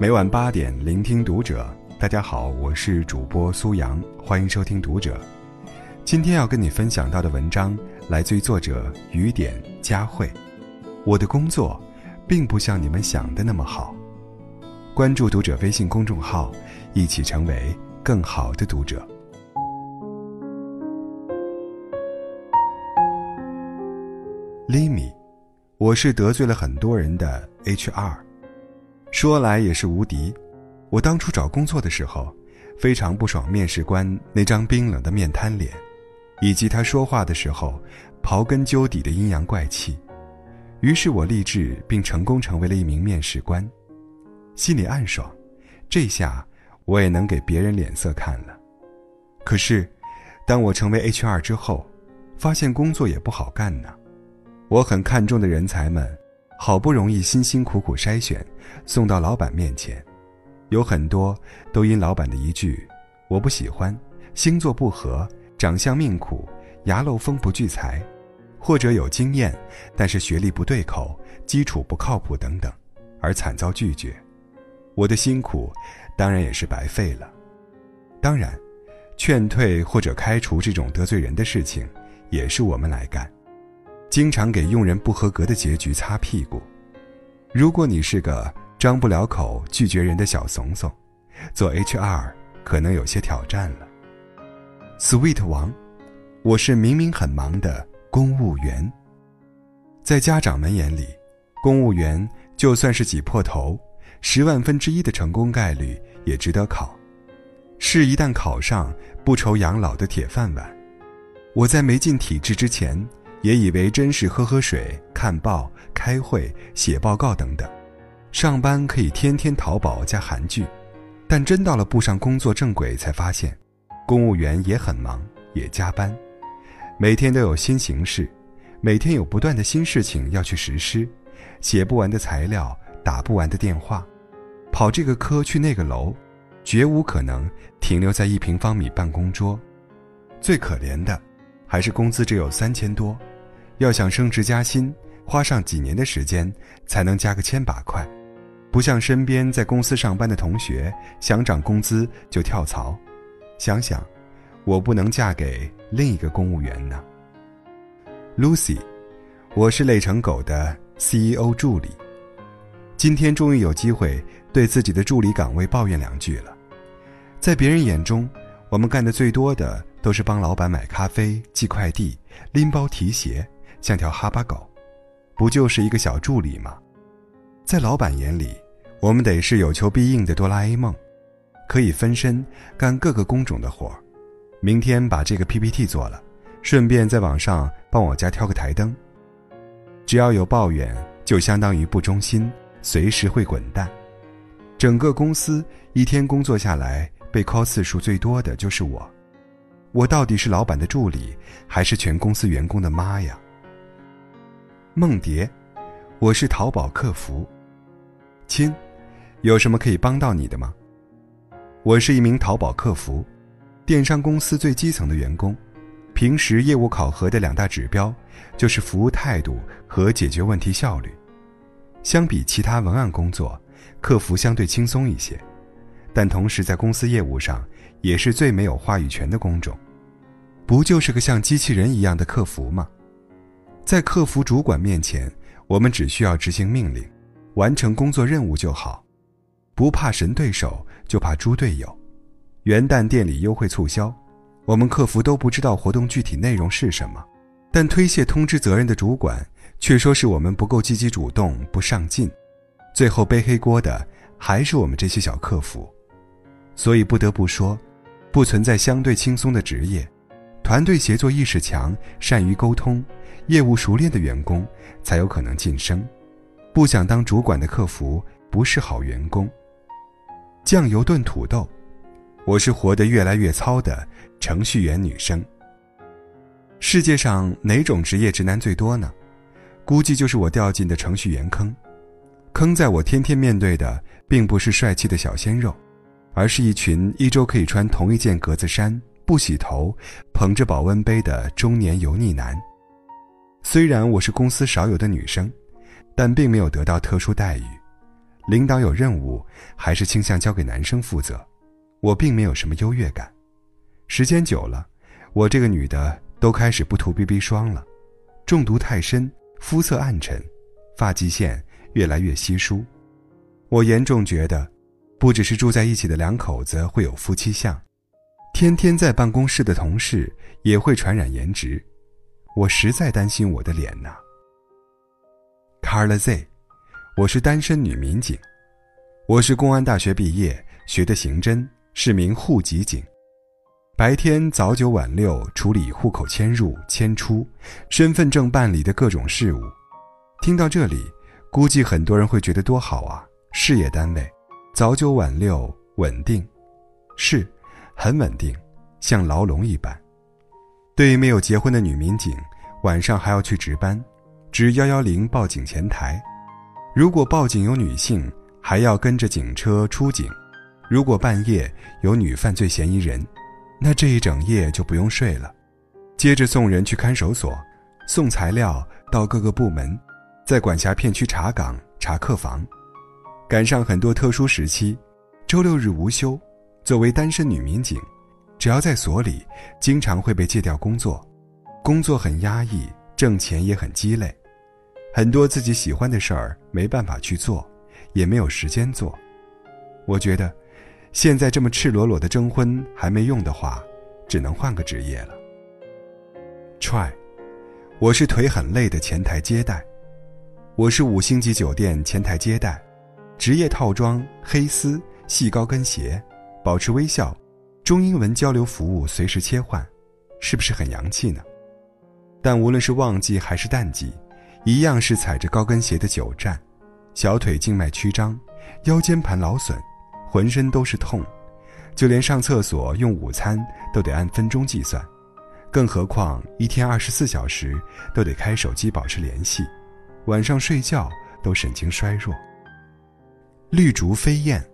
每晚八点，聆听读者。大家好，我是主播苏阳，欢迎收听读者。今天要跟你分享到的文章来自于作者雨点佳慧。我的工作，并不像你们想的那么好。关注读者微信公众号，一起成为更好的读者。李米，我是得罪了很多人的 HR。说来也是无敌。我当初找工作的时候，非常不爽面试官那张冰冷的面瘫脸，以及他说话的时候刨根究底的阴阳怪气。于是我立志并成功成为了一名面试官，心里暗爽，这下我也能给别人脸色看了。可是，当我成为 HR 之后，发现工作也不好干呢。我很看重的人才们，好不容易辛辛苦苦筛选，送到老板面前。有很多都因老板的一句“我不喜欢”、“星座不合”、“长相命苦”、“牙漏风不聚财”，或者有经验但是学历不对口、基础不靠谱等等，而惨遭拒绝。我的辛苦当然也是白费了。当然，劝退或者开除这种得罪人的事情，也是我们来干，经常给用人不合格的结局擦屁股。如果你是个……张不了口拒绝人的小怂怂，做 HR 可能有些挑战了。Sweet 王，我是明明很忙的公务员。在家长们眼里，公务员就算是挤破头，十万分之一的成功概率也值得考，是一旦考上不愁养老的铁饭碗。我在没进体制之前，也以为真是喝喝水、看报、开会、写报告等等。上班可以天天淘宝加韩剧，但真到了步上工作正轨，才发现，公务员也很忙，也加班，每天都有新形势，每天有不断的新事情要去实施，写不完的材料，打不完的电话，跑这个科去那个楼，绝无可能停留在一平方米办公桌。最可怜的，还是工资只有三千多，要想升职加薪，花上几年的时间才能加个千把块。不像身边在公司上班的同学，想涨工资就跳槽。想想，我不能嫁给另一个公务员呢。Lucy，我是累成狗的 CEO 助理。今天终于有机会对自己的助理岗位抱怨两句了。在别人眼中，我们干的最多的都是帮老板买咖啡、寄快递、拎包提鞋，像条哈巴狗，不就是一个小助理吗？在老板眼里，我们得是有求必应的哆啦 A 梦，可以分身干各个工种的活儿。明天把这个 PPT 做了，顺便在网上帮我家挑个台灯。只要有抱怨，就相当于不忠心，随时会滚蛋。整个公司一天工作下来，被 call 次数最多的就是我。我到底是老板的助理，还是全公司员工的妈呀？梦蝶，我是淘宝客服。亲，有什么可以帮到你的吗？我是一名淘宝客服，电商公司最基层的员工。平时业务考核的两大指标就是服务态度和解决问题效率。相比其他文案工作，客服相对轻松一些，但同时在公司业务上也是最没有话语权的工种。不就是个像机器人一样的客服吗？在客服主管面前，我们只需要执行命令。完成工作任务就好，不怕神对手，就怕猪队友。元旦店里优惠促销，我们客服都不知道活动具体内容是什么，但推卸通知责任的主管却说是我们不够积极主动、不上进，最后背黑锅的还是我们这些小客服。所以不得不说，不存在相对轻松的职业，团队协作意识强、善于沟通、业务熟练的员工才有可能晋升。不想当主管的客服不是好员工。酱油炖土豆，我是活得越来越糙的程序员女生。世界上哪种职业直男最多呢？估计就是我掉进的程序员坑。坑在我天天面对的，并不是帅气的小鲜肉，而是一群一周可以穿同一件格子衫、不洗头、捧着保温杯的中年油腻男。虽然我是公司少有的女生。但并没有得到特殊待遇，领导有任务，还是倾向交给男生负责。我并没有什么优越感。时间久了，我这个女的都开始不涂 BB 霜了，中毒太深，肤色暗沉，发际线越来越稀疏。我严重觉得，不只是住在一起的两口子会有夫妻相，天天在办公室的同事也会传染颜值。我实在担心我的脸呐。Carla Z，我是单身女民警，我是公安大学毕业，学的刑侦，是名户籍警。白天早九晚六处理户口迁入、迁出、身份证办理的各种事务。听到这里，估计很多人会觉得多好啊！事业单位，早九晚六，稳定，是，很稳定，像牢笼一般。对于没有结婚的女民警，晚上还要去值班，值幺幺零报警前台。如果报警有女性，还要跟着警车出警。如果半夜有女犯罪嫌疑人。那这一整夜就不用睡了，接着送人去看守所，送材料到各个部门，在管辖片区查岗、查客房。赶上很多特殊时期，周六日无休。作为单身女民警，只要在所里，经常会被借调工作，工作很压抑，挣钱也很鸡肋，很多自己喜欢的事儿没办法去做，也没有时间做。我觉得。现在这么赤裸裸的征婚还没用的话，只能换个职业了。Try，我是腿很累的前台接待，我是五星级酒店前台接待，职业套装黑丝细高跟鞋，保持微笑，中英文交流服务随时切换，是不是很洋气呢？但无论是旺季还是淡季，一样是踩着高跟鞋的久站，小腿静脉曲张，腰间盘劳损。浑身都是痛，就连上厕所用午餐都得按分钟计算，更何况一天二十四小时都得开手机保持联系，晚上睡觉都神经衰弱。绿竹飞燕，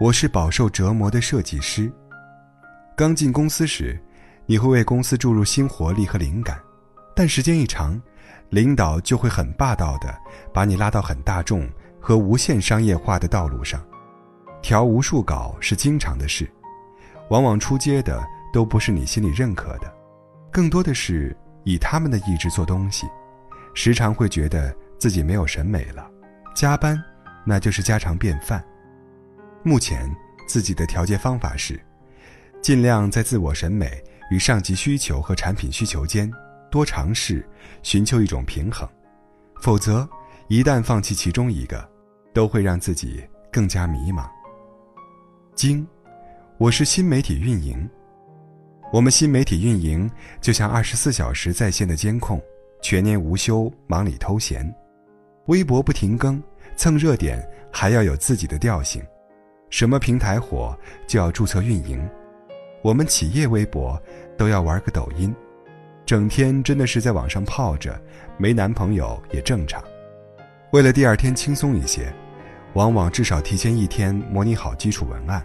我是饱受折磨的设计师。刚进公司时，你会为公司注入新活力和灵感，但时间一长，领导就会很霸道的把你拉到很大众和无限商业化的道路上。调无数稿是经常的事，往往出街的都不是你心里认可的，更多的是以他们的意志做东西，时常会觉得自己没有审美了，加班那就是家常便饭。目前自己的调节方法是，尽量在自我审美与上级需求和产品需求间多尝试，寻求一种平衡，否则一旦放弃其中一个，都会让自己更加迷茫。经，我是新媒体运营。我们新媒体运营就像二十四小时在线的监控，全年无休，忙里偷闲。微博不停更，蹭热点还要有自己的调性。什么平台火就要注册运营。我们企业微博都要玩个抖音，整天真的是在网上泡着，没男朋友也正常。为了第二天轻松一些。往往至少提前一天模拟好基础文案，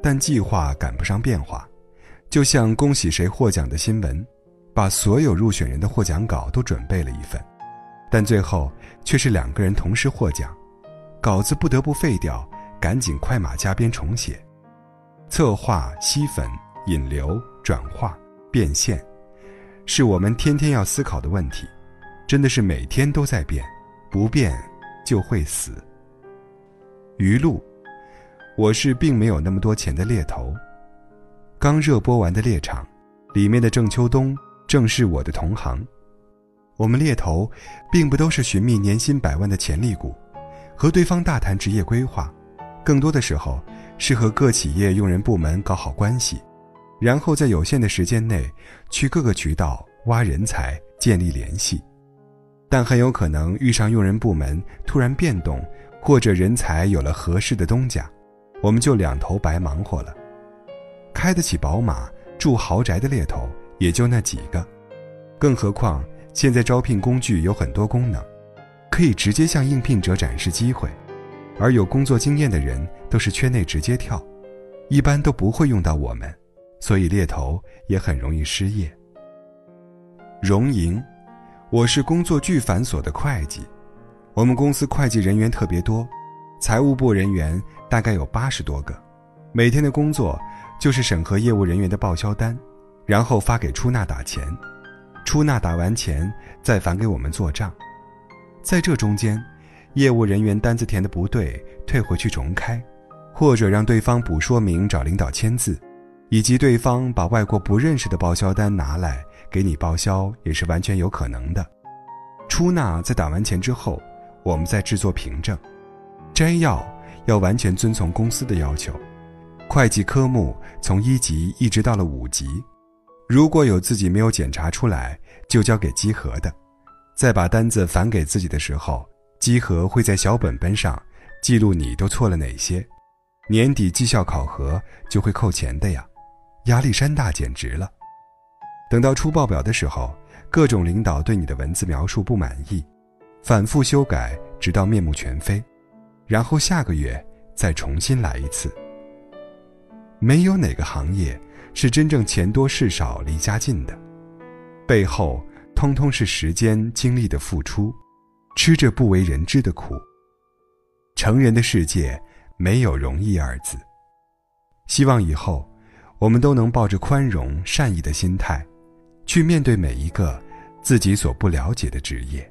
但计划赶不上变化，就像恭喜谁获奖的新闻，把所有入选人的获奖稿都准备了一份，但最后却是两个人同时获奖，稿子不得不废掉，赶紧快马加鞭重写。策划、吸粉、引流、转化、变现，是我们天天要思考的问题，真的是每天都在变，不变就会死。余路，我是并没有那么多钱的猎头。刚热播完的猎场，里面的郑秋冬正是我的同行。我们猎头，并不都是寻觅年薪百万的潜力股，和对方大谈职业规划，更多的时候是和各企业用人部门搞好关系，然后在有限的时间内去各个渠道挖人才、建立联系，但很有可能遇上用人部门突然变动。或者人才有了合适的东家，我们就两头白忙活了。开得起宝马、住豪宅的猎头也就那几个，更何况现在招聘工具有很多功能，可以直接向应聘者展示机会，而有工作经验的人都是圈内直接跳，一般都不会用到我们，所以猎头也很容易失业。荣盈，我是工作巨繁琐的会计。我们公司会计人员特别多，财务部人员大概有八十多个，每天的工作就是审核业务人员的报销单，然后发给出纳打钱，出纳打完钱再返给我们做账。在这中间，业务人员单子填的不对，退回去重开，或者让对方补说明找领导签字，以及对方把外国不认识的报销单拿来给你报销，也是完全有可能的。出纳在打完钱之后，我们再制作凭证。摘要要完全遵从公司的要求。会计科目从一级一直到了五级，如果有自己没有检查出来，就交给稽核的。在把单子返给自己的时候，稽核会在小本本上记录你都错了哪些。年底绩效考核就会扣钱的呀，压力山大简直了。等到出报表的时候。各种领导对你的文字描述不满意，反复修改，直到面目全非，然后下个月再重新来一次。没有哪个行业是真正钱多事少离家近的，背后通通是时间精力的付出，吃着不为人知的苦。成人的世界没有容易二字。希望以后我们都能抱着宽容善意的心态。去面对每一个自己所不了解的职业。